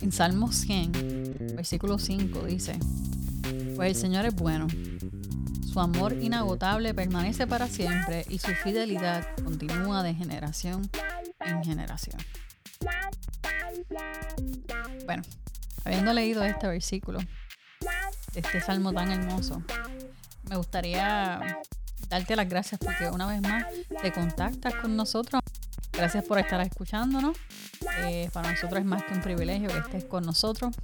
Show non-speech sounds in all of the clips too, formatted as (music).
En Salmo 100, versículo 5 dice, Pues el Señor es bueno, su amor inagotable permanece para siempre y su fidelidad continúa de generación en generación. Bueno, habiendo leído este versículo, este salmo tan hermoso, me gustaría darte las gracias porque una vez más te contactas con nosotros. Gracias por estar escuchándonos. Eh, para nosotros es más que un privilegio que estés con nosotros.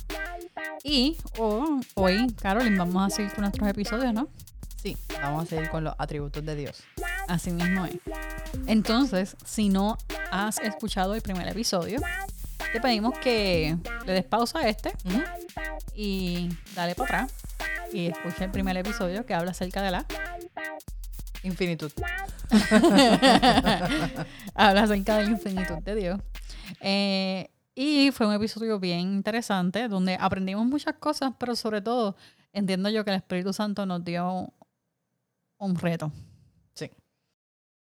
Y oh, hoy, Carolyn, vamos a seguir con nuestros episodios, ¿no? Sí, vamos a seguir con los atributos de Dios. Así mismo es. Entonces, si no has escuchado el primer episodio, te pedimos que le des pausa a este y dale para atrás y escucha el primer episodio que habla acerca de la infinitud. (laughs) habla acerca de la infinitud de Dios. Eh, y fue un episodio bien interesante donde aprendimos muchas cosas, pero sobre todo entiendo yo que el Espíritu Santo nos dio un reto. Sí.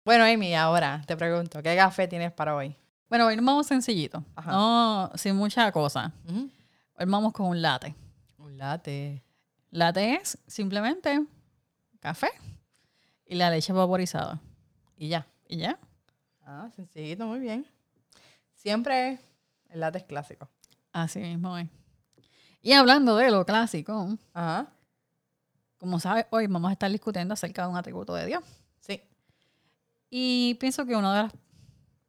Bueno, Amy, ahora te pregunto, ¿qué café tienes para hoy? Bueno, hoy nos vamos sencillito. No, sin mucha cosa. Hoy vamos con un latte. Un latte. Latte es simplemente café y la leche vaporizada. Y ya. Y ya. Ah, sencillito, muy bien. Siempre el latte es clásico. Así mismo es. Y hablando de lo clásico, Ajá. como sabes, hoy vamos a estar discutiendo acerca de un atributo de Dios. Sí. Y pienso que una de las,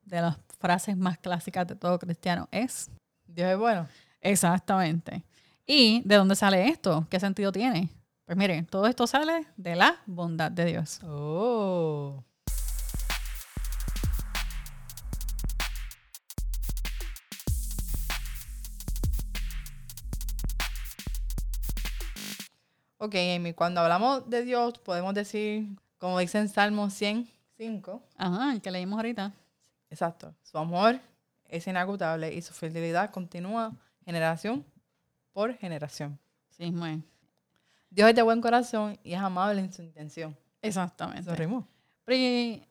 de las frases más clásicas de todo cristiano es... Dios es bueno. Exactamente. ¿Y de dónde sale esto? ¿Qué sentido tiene? Pues miren, todo esto sale de la bondad de Dios. Oh. Ok, Amy, cuando hablamos de Dios, podemos decir, como dice en Salmo 105. Ajá, el que leímos ahorita. Exacto. Su amor es inagotable y su fidelidad continúa generación por generación. Sí, muy. Dios es de buen corazón y es amable en su intención. Exactamente. Eso. Pero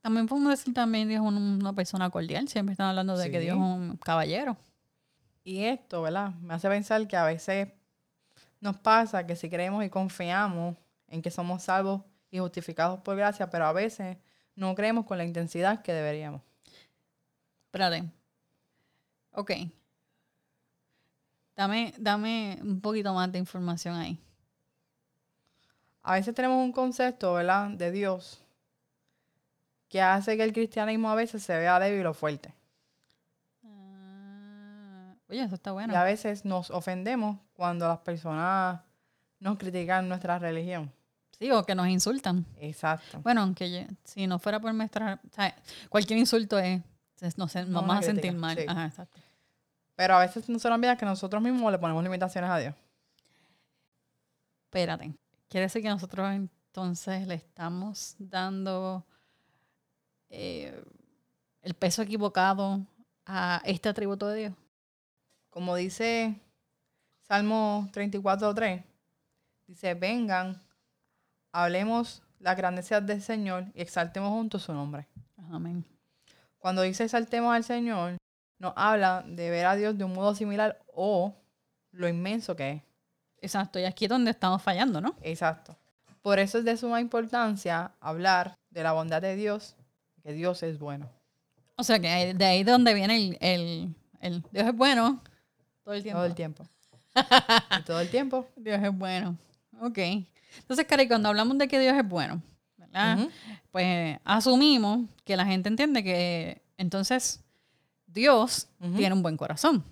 también podemos decir también Dios es una persona cordial. Siempre están hablando de que Dios es un caballero. Y esto, ¿verdad? Me hace pensar que a veces nos pasa que si creemos y confiamos en que somos salvos y justificados por gracia, pero a veces no creemos con la intensidad que deberíamos. Espérate. Ok. Dame, dame un poquito más de información ahí. A veces tenemos un concepto, ¿verdad?, de Dios que hace que el cristianismo a veces se vea débil o fuerte. Oye, eso está bueno. Y a veces nos ofendemos cuando las personas nos critican nuestra religión. Sí, o que nos insultan. Exacto. Bueno, aunque si no fuera por nuestra... O sea, cualquier insulto es... Nos, vamos a sentir mal. Ajá, exacto. Pero a veces no se nos olvida que nosotros mismos le ponemos limitaciones a Dios. Espérate. Quiere decir que nosotros entonces le estamos dando eh, el peso equivocado a este atributo de Dios. Como dice Salmo 34.3, dice, vengan hablemos la grandeza del Señor y exaltemos juntos su nombre. Amén. Cuando dice exaltemos al Señor, nos habla de ver a Dios de un modo similar o lo inmenso que es. Exacto, y aquí es donde estamos fallando, ¿no? Exacto. Por eso es de suma importancia hablar de la bondad de Dios, que Dios es bueno. O sea que de ahí donde viene el, el, Dios es bueno todo el tiempo. Todo el tiempo. (laughs) todo el tiempo. Dios es bueno. Ok. Entonces, Cari, cuando hablamos de que Dios es bueno, ¿verdad? Pues asumimos que la gente entiende que entonces Dios tiene un buen corazón.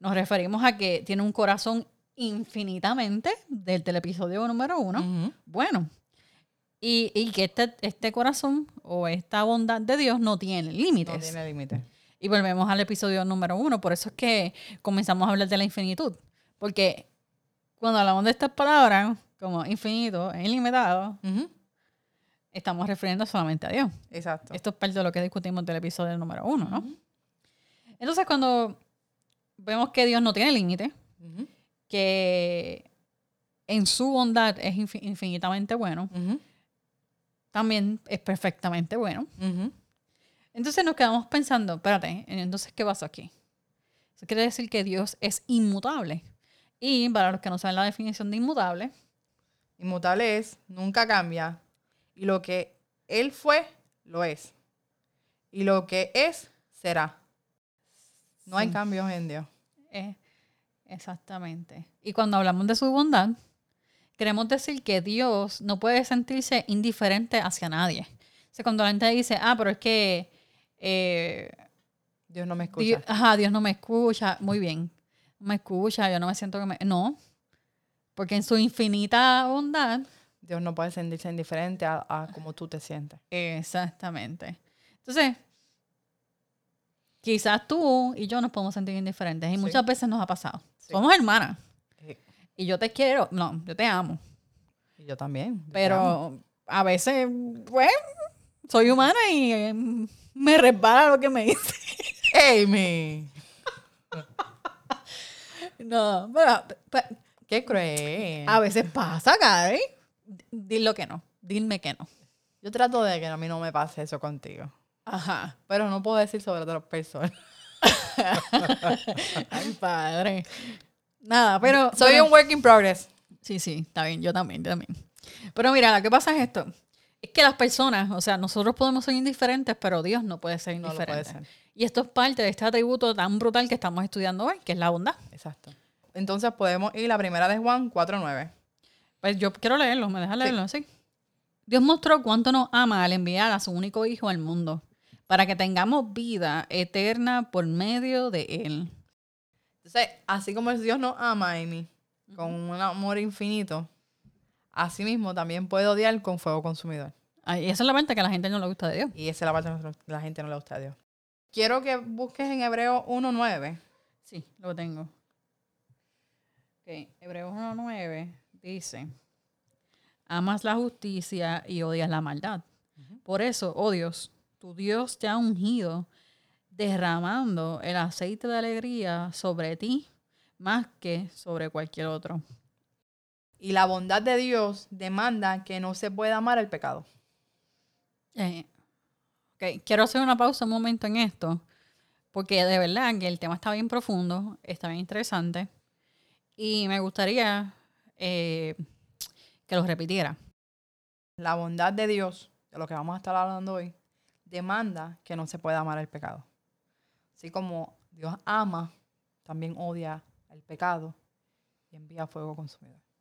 Nos referimos a que tiene un corazón infinitamente del episodio número uno. Bueno. Y, que este, este corazón o esta bondad de Dios no tiene límites. No tiene límites. Y volvemos al episodio número uno. Por eso es que comenzamos a hablar de la infinitud. Porque cuando hablamos de estas palabras, como infinito ilimitado, estamos refiriendo solamente a Dios. Exacto. Esto es parte de lo que discutimos del episodio número uno, ¿no? Entonces, cuando vemos que Dios no tiene límite, que en su bondad es infinitamente bueno, también es perfectamente bueno. Entonces nos quedamos pensando, espérate, entonces, ¿qué pasó aquí? Eso quiere decir que Dios es inmutable. Y para los que no saben la definición de inmutable, Inmutable es, nunca cambia. Y lo que Él fue, lo es. Y lo que es, será. No hay cambios en Dios. eh, exactamente. Y cuando hablamos de su bondad, queremos decir que Dios no puede sentirse indiferente hacia nadie. O sea, cuando la gente dice, ah, pero es que eh, Dios no me escucha. Dios, ajá, Dios no me escucha, muy bien, no me escucha, yo no me siento que me... No, porque en su infinita bondad, Dios no puede sentirse indiferente a, a cómo tú te sientes. exactamente. Entonces, quizás tú y yo nos podemos sentir indiferentes y Sí. muchas veces nos ha pasado. Sí. Somos hermanas Sí. y yo te quiero, no, yo te amo, Y yo también. yo pero a veces, pues, soy humana y eh, me resbala lo que me dice. Amy. No, pero, pero Qué cruel. a veces pasa, Karen. Dilo que no, dime que no. Yo trato de que a mí no me pase eso contigo. Ajá. Pero no puedo decir sobre otras personas. (laughs) Ay, padre. Nada, pero. Soy bueno, un work in progress. Sí, sí, está bien, yo también, yo también. Pero mira, lo que pasa es esto. Es que las personas, o sea, nosotros podemos ser indiferentes, pero Dios no puede ser No lo indiferente. puede ser. Y esto es parte de este atributo tan brutal que estamos estudiando hoy, que es la bondad. Exacto. Entonces podemos ir a la primera de Juan 4.9. Pues yo quiero leerlo, ¿me dejas leerlo? Sí. Dios mostró cuánto nos ama al enviar a su único Hijo al mundo, para que tengamos vida eterna por medio de Él. Entonces, así como Dios nos ama, Amy, con un amor infinito, así mismo también puede odiar con fuego consumidor. Ay, esa es la parte que a la gente no le gusta de Dios. Y esa es la parte que nosotros- la gente no le gusta a Dios. Quiero que busques en Hebreo 1.9. Sí, lo tengo. Ok, Hebreos 1.9 dice, amas la justicia y odias la maldad. Por eso, oh Dios, tu Dios te ha ungido, derramando el aceite de alegría sobre ti más que sobre cualquier otro. Y la bondad de Dios demanda que no se pueda amar el pecado. Eh, ok, quiero hacer una pausa un momento en esto, porque de verdad que el tema está bien profundo, está bien interesante, y me gustaría eh, que lo repitiera. La bondad de Dios, de lo que vamos a estar hablando hoy, demanda que no se pueda amar el pecado. Así como Dios ama, también odia el pecado y envía fuego consumidor.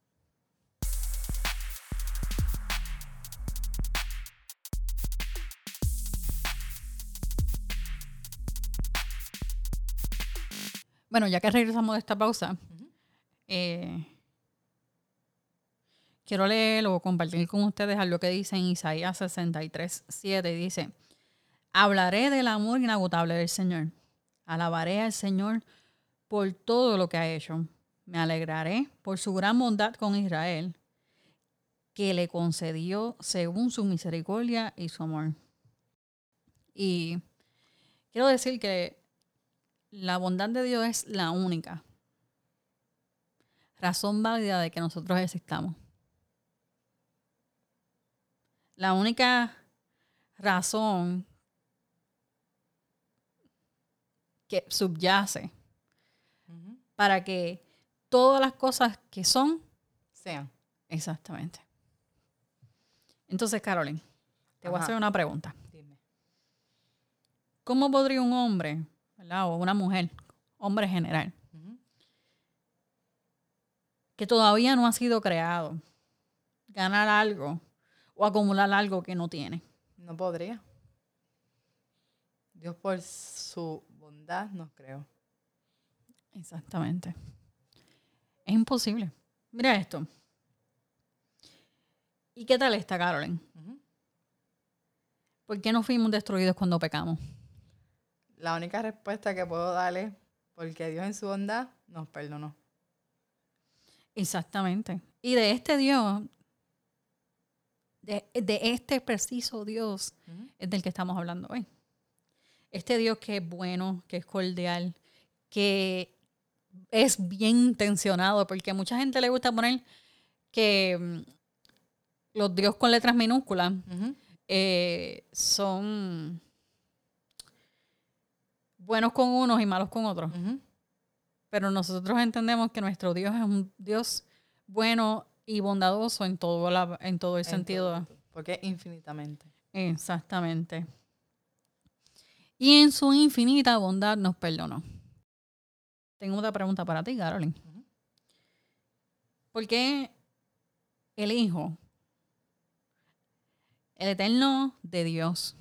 Bueno, ya que regresamos de esta pausa, eh, quiero leer o compartir con ustedes algo que dice en Isaías 63, 7. Dice, hablaré del amor inagotable del Señor. Alabaré al Señor por todo lo que ha hecho. Me alegraré por su gran bondad con Israel, que le concedió según su misericordia y su amor. Y quiero decir que la bondad de Dios es la única razón válida de que nosotros existamos. La única razón que subyace para que todas las cosas que son, Sean. exactamente. Entonces, Carolyn, te voy a hacer una pregunta. Dime. ¿Cómo podría un hombre, ¿verdad? o una mujer, hombre general, que todavía no ha sido creado, ganar algo o acumular algo que no tiene? No podría. Dios por su bondad nos creó. Exactamente. Es imposible. Mira esto. ¿Y qué tal está, Carolyn? ¿Por qué no fuimos destruidos cuando pecamos? La única respuesta que puedo darle porque Dios en su bondad nos perdonó. Exactamente. Y de este Dios, de, de este preciso Dios, es del que estamos hablando hoy. Este Dios que es bueno, que es cordial, que es bien intencionado, porque a mucha gente le gusta poner que mm, los Dios con letras minúsculas eh, son buenos con unos y malos con otros. Pero nosotros entendemos que nuestro Dios es un Dios bueno y bondadoso en todo, la, en todo el sentido. porque infinitamente. Exactamente. Y en su infinita bondad nos perdonó. Tengo otra pregunta para ti, Carolyn. ¿Por qué el Hijo, el Eterno de Dios,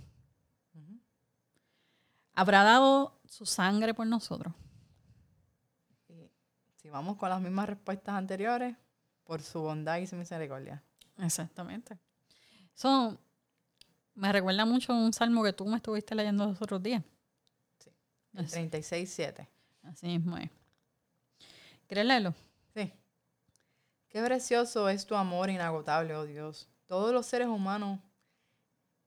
habrá dado su sangre por nosotros? si vamos con las mismas respuestas anteriores, por su bondad y su misericordia. Exactamente. Eso me recuerda mucho a un salmo que tú me estuviste leyendo los otros días. Sí. El 36.7. Así mismo es. ¿Quieres leerlo? Sí. Qué precioso es tu amor inagotable, oh Dios. Todos los seres humanos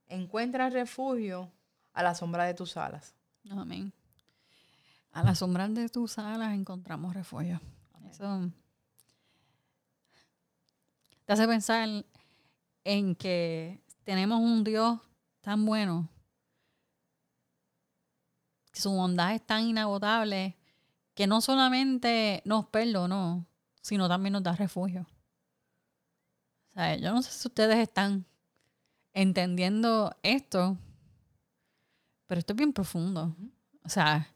encuentran refugio a la sombra de tus alas. Amén. A la sombra de tus alas encontramos refugio. Eso te hace pensar en que tenemos un Dios tan bueno, que su bondad es tan inagotable, que no solamente nos perdonó, sino también nos da refugio. O sea, yo no sé si ustedes están entendiendo esto, pero esto es bien profundo. O sea,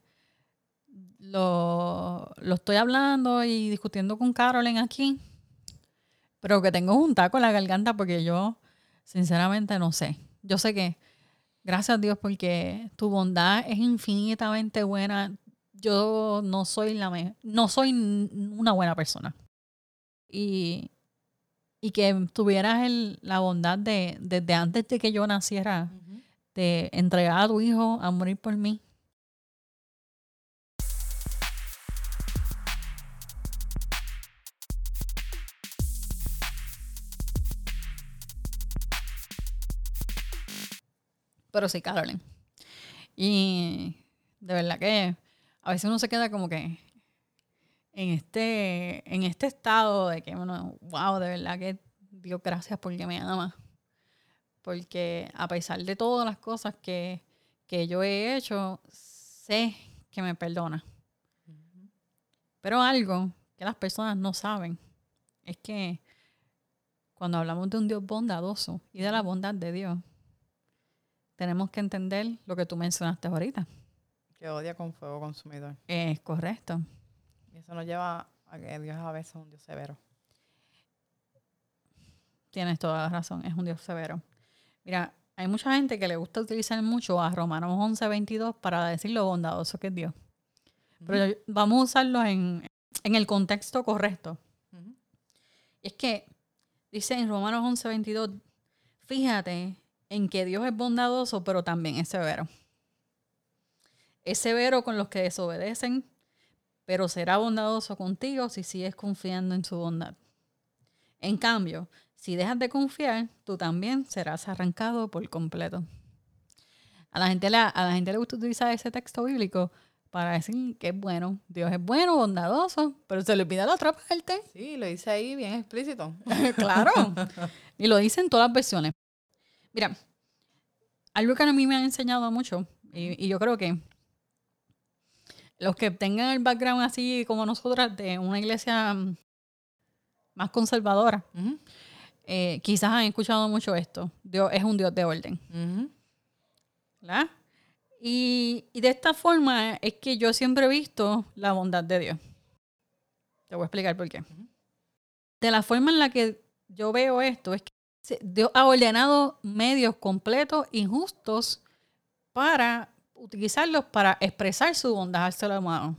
lo, lo estoy hablando y discutiendo con Carolyn aquí, pero que tengo un taco en la garganta porque yo, sinceramente, no sé. Yo sé que, gracias a Dios, porque tu bondad es infinitamente buena. Yo no soy la no soy una buena persona. Y, y que tuvieras el, la bondad de, desde antes de que yo naciera, de entregar a tu hijo a morir por mí. Pero sí, Carolyn. Y de verdad que a veces uno se queda como que en este, en este estado de que, bueno, wow, de verdad que Dios gracias porque me ama. Porque a pesar de todas las cosas que, que yo he hecho, sé que me perdona. Pero algo que las personas no saben es que cuando hablamos de un Dios bondadoso y de la bondad de Dios, tenemos que entender lo que tú mencionaste ahorita. Que odia con fuego consumidor. Es correcto. Y eso nos lleva a que Dios a veces es un Dios severo. Tienes toda la razón, es un Dios severo. Mira, hay mucha gente que le gusta utilizar mucho a Romanos 11, 22 para decir lo bondadoso que es Dios. Pero vamos a usarlo en, el contexto correcto. Es que dice en Romanos 11, 22, fíjate en que Dios es bondadoso, pero también es severo. Es severo con los que desobedecen, pero será bondadoso contigo si sigues confiando en su bondad. En cambio, si dejas de confiar, tú también serás arrancado por completo. A la gente, a la gente le gusta utilizar ese texto bíblico para decir que es bueno. Dios es bueno, bondadoso, pero se le pide la otra parte. (laughs) Sí, lo dice ahí bien explícito. (laughs) claro. Y lo dice en todas las versiones. Mira, algo que a mí me han enseñado mucho, y, yo creo que los que tengan el background así como nosotras de una iglesia mm, más conservadora, eh, quizás han escuchado mucho esto. Dios es un Dios de orden. ¿Verdad? Y, y, de esta forma es que yo siempre he visto la bondad de Dios. Te voy a explicar por qué. De la forma en la que yo veo esto es que Dios ha ordenado medios completos injustos para utilizarlos para expresar su bondad al ser humano.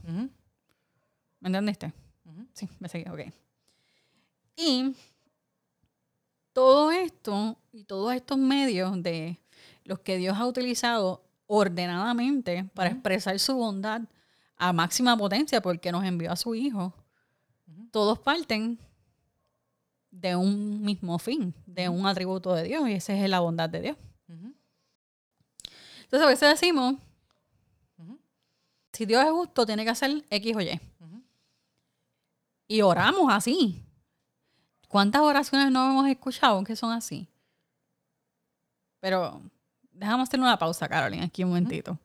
¿Me entendiste? Sí, me seguí, ok. Y todo esto y todos estos medios de los que Dios ha utilizado ordenadamente para expresar su bondad a máxima potencia porque nos envió a su Hijo, todos parten de un mismo fin, de un atributo de Dios, y esa es la bondad de Dios. Entonces a veces decimos, si Dios es justo, tiene que hacer X o Y. Y oramos así. ¿Cuántas oraciones no hemos escuchado que son así? Pero déjame hacer una pausa, Carolina, aquí un momentito.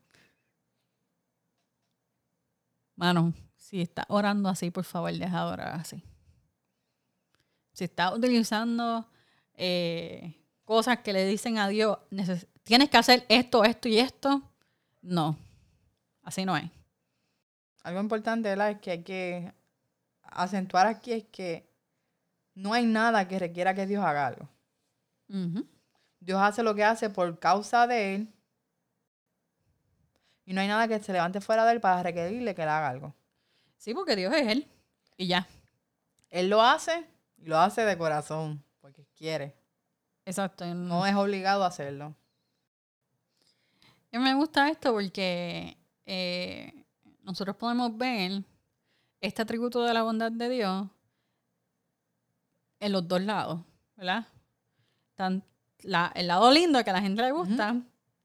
Mano, si estás orando así, por favor, deja de orar así. Si estás utilizando eh, cosas que le dicen a Dios, tienes que hacer esto, esto y esto, no. Así no es. Algo importante, ¿verdad? Es que hay que acentuar aquí es que no hay nada que requiera que Dios haga algo. Dios hace lo que hace por causa de Él. Y no hay nada que se levante fuera de Él para requerirle que le haga algo. Sí, porque Dios es Él. Y ya. Él lo hace y lo hace de corazón, porque quiere. Exacto. No es obligado a hacerlo. Y me gusta esto porque eh, nosotros podemos ver este atributo de la bondad de Dios en los dos lados, ¿verdad? Tan, el lado lindo que a la gente le gusta,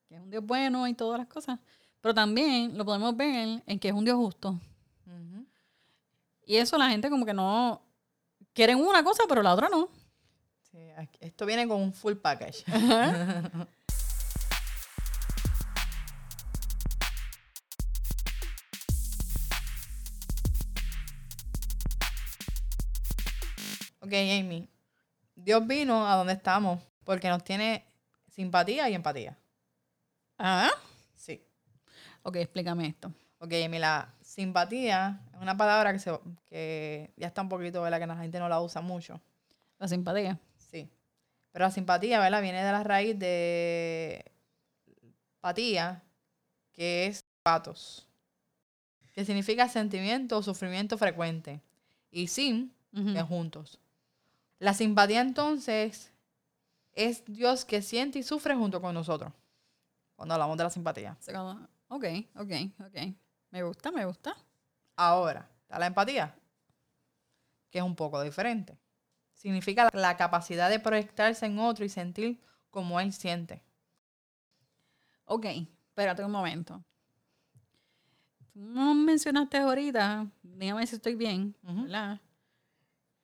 que es un Dios bueno y todas las cosas, pero también lo podemos ver en que es un Dios justo. Y eso la gente como que no quieren una cosa, pero la otra no. Sí, esto viene con un full package. (laughs) ok, Amy. Dios vino a donde estamos porque nos tiene simpatía y empatía. ¿Ah? Sí. Ok, explícame esto. Ok, Amy, la simpatía es una palabra que, se, que ya está un poquito, ¿verdad? Que la gente no la usa mucho. La simpatía. Sí. Pero la simpatía, ¿verdad? Viene de la raíz de patía, que es patos, que significa sentimiento o sufrimiento frecuente. Y sin, que es juntos. La simpatía entonces es Dios que siente y sufre junto con nosotros. Cuando hablamos de la simpatía. Ok, ok, ok. Me gusta, me gusta. Ahora, está la empatía, que es un poco diferente. Significa la capacidad de proyectarse en otro y sentir como él siente. Ok, espérate un momento. No mencionaste ahorita, dígame si estoy bien, ¿verdad?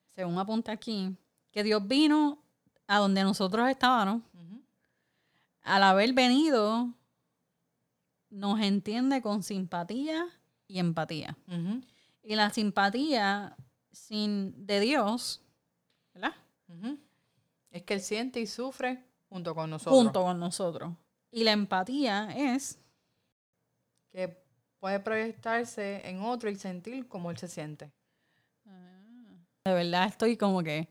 Según apunta aquí, que Dios vino a donde nosotros estábamos. Al haber venido, nos entiende con simpatía y empatía. Y la simpatía sin de Dios, ¿verdad? Es que Él siente y sufre junto con nosotros. Junto con nosotros. Y la empatía es que puede proyectarse en otro y sentir como Él se siente. Ah. De verdad estoy como que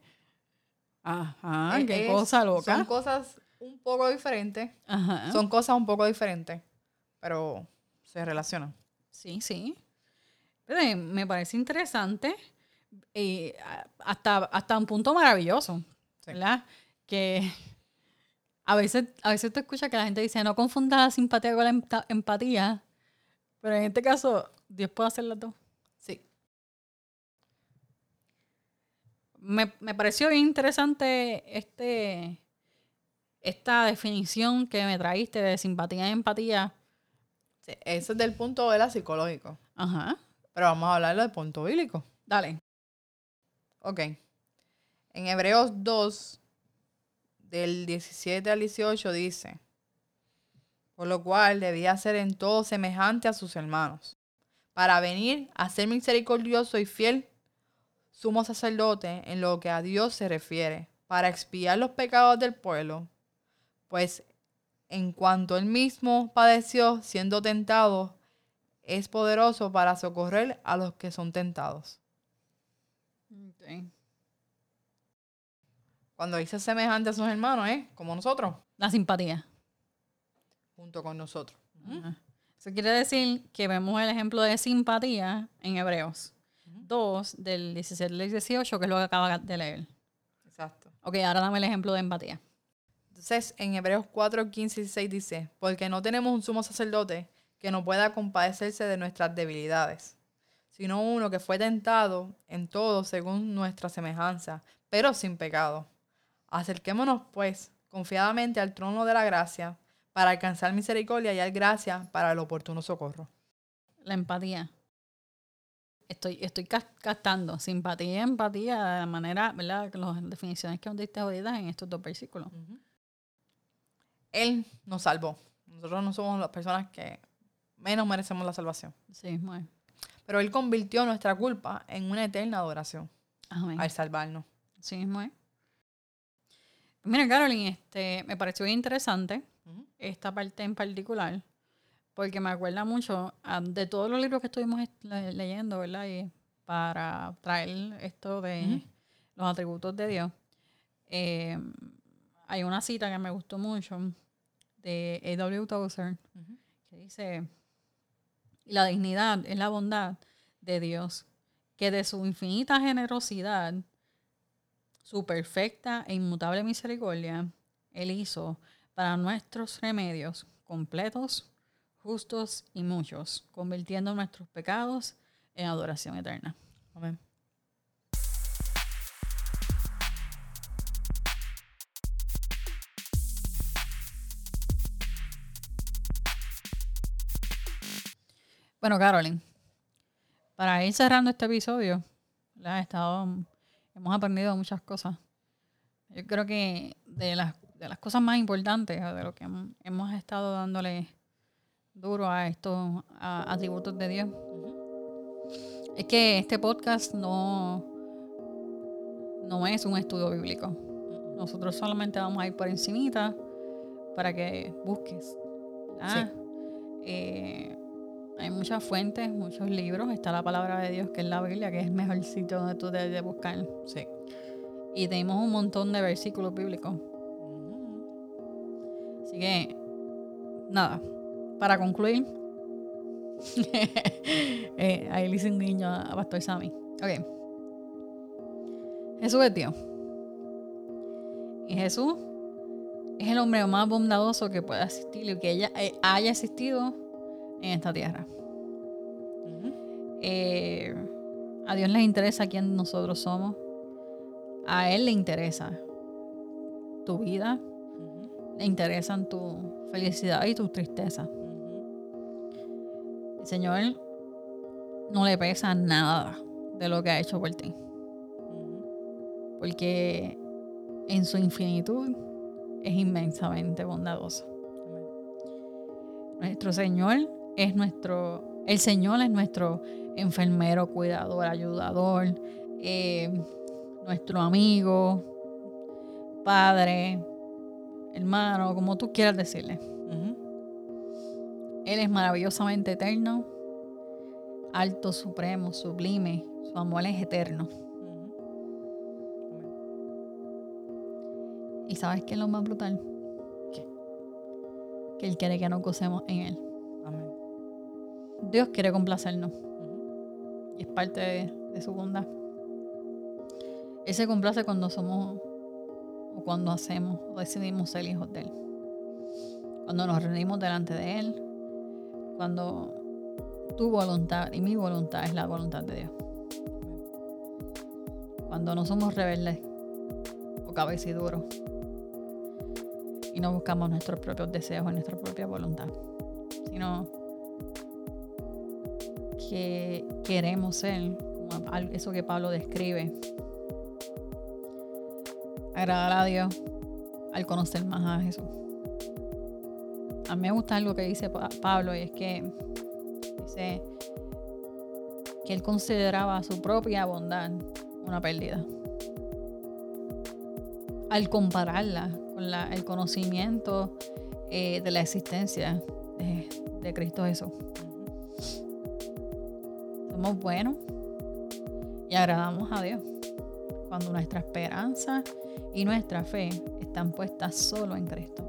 Ajá, qué cosa loca. Son cosas un poco diferentes. Ajá. Son cosas un poco diferentes, pero se relacionan. Sí, sí. me parece interesante y hasta, hasta un punto maravilloso, ¿verdad? Que a veces, a veces te escuchas que la gente dice, no confunda la simpatía con la empatía, pero en este caso, Dios puede hacer las dos. Me, me pareció bien interesante este, esta definición que me traíste de simpatía y empatía. eso es del punto de la psicológico. Ajá. Pero vamos a hablarlo del punto bíblico. Dale. Ok. En Hebreos 2, del 17 al 18, dice, por lo cual debía ser en todo semejante a sus hermanos, para venir a ser misericordioso y fiel sumo sacerdote en lo que a Dios se refiere, para expiar los pecados del pueblo, pues en cuanto él mismo padeció siendo tentado, es poderoso para socorrer a los que son tentados. Cuando dice semejante a sus hermanos, ¿eh? Como nosotros. La simpatía. Junto con nosotros. Eso quiere decir que vemos el ejemplo de simpatía en Hebreos. 2 del 17 al 18, que es lo que acaba de leer. Exacto. Ok, ahora dame el ejemplo de empatía. Entonces, en Hebreos 4, 15 y 16 dice, porque no tenemos un sumo sacerdote que no pueda compadecerse de nuestras debilidades, sino uno que fue tentado en todo según nuestra semejanza, pero sin pecado. Acerquémonos, pues, confiadamente al trono de la gracia, para alcanzar misericordia y al gracia para el oportuno socorro. La empatía estoy, estoy captando simpatía y empatía de la manera, ¿verdad? Las definiciones que nos diste ahorita en estos dos versículos. Él nos salvó. Nosotros no somos las personas que menos merecemos la salvación. Sí, muy Pero Él convirtió nuestra culpa en una eterna adoración al salvarnos. Sí es. Mira, Carolyn, este, me pareció bien interesante esta parte en particular, porque me acuerda mucho ah, de todos los libros que estuvimos leyendo, ¿verdad? Y para traer esto de los atributos de Dios. Eh, hay una cita que me gustó mucho de A.W. Tozer, que dice, la dignidad es la bondad de Dios, que de su infinita generosidad, su perfecta e inmutable misericordia, Él hizo para nuestros remedios completos, justos y muchos, convirtiendo nuestros pecados en adoración eterna. Amén. Bueno, Carolyn, para ir cerrando este episodio, hemos aprendido muchas cosas. Yo creo que de las, de las cosas más importantes, de lo que hemos estado dándole duro a estos atributos de Dios, es que este podcast no, no es un estudio bíblico. Nosotros solamente vamos a ir por encimita para que busques. Ah, hay muchas fuentes, muchos libros. Está la palabra de Dios, que es la Biblia, que es el mejor sitio donde tú debes buscar. Sí. Y tenemos un montón de versículos bíblicos. Así que, nada, para concluir, (laughs) eh, ahí le hice un niño a Pastor Sammy. Ok. Jesús es Dios. Y Jesús es el hombre más bondadoso que pueda existir y que ella, eh, haya existido en esta tierra. Eh, a Dios le interesa quién nosotros somos. A Él le interesa tu vida, le interesan tu felicidad y tu tristeza. Señor no le pesa nada de lo que ha hecho por ti. Porque en su infinitud es inmensamente bondadoso. Nuestro Señor es nuestro, el Señor es nuestro enfermero, cuidador, ayudador, eh, nuestro amigo, padre, hermano, como tú quieras decirle. Él es maravillosamente eterno, alto, supremo, sublime. Su amor es eterno. ¿Y sabes qué es lo más brutal? Que Él quiere que nos gocemos en Él. Dios quiere complacernos. Y es parte de, su bondad. Él se complace cuando somos o cuando hacemos o decidimos ser hijos de Él. Cuando nos reunimos delante de Él. Cuando tu voluntad y mi voluntad es la voluntad de Dios. Cuando no somos rebeldes o cabeciduros y no buscamos nuestros propios deseos y nuestra propia voluntad, sino que queremos ser, eso que Pablo describe. Agradar a Dios al conocer más a Jesús. A mí me gusta algo que dice Pablo y es que dice que él consideraba su propia bondad una pérdida. Al compararla con el conocimiento eh, de la existencia de Cristo Jesús somos buenos y agradamos a Dios. Cuando nuestra esperanza y nuestra fe están puestas solo en Cristo,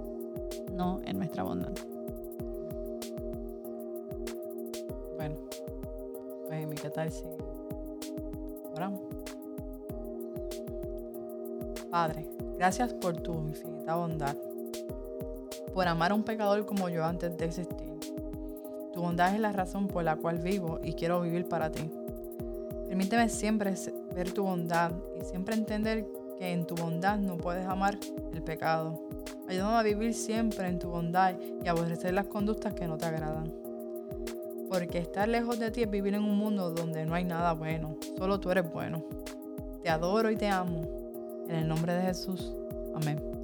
no en nuestra bondad. Bueno, pues ¿qué tal si oramos? Padre, gracias por tu infinita bondad, por amar a un pecador como yo antes de existir tu bondad es la razón por la cual vivo y quiero vivir para ti. Permíteme siempre ver tu bondad y siempre entender que en tu bondad no puedes amar el pecado. Ayúdame a vivir siempre en tu bondad y aborrecer las conductas que no te agradan. Porque estar lejos de ti es vivir en un mundo donde no hay nada bueno, solo tú eres bueno. Te adoro y te amo. En el nombre de Jesús. Amén.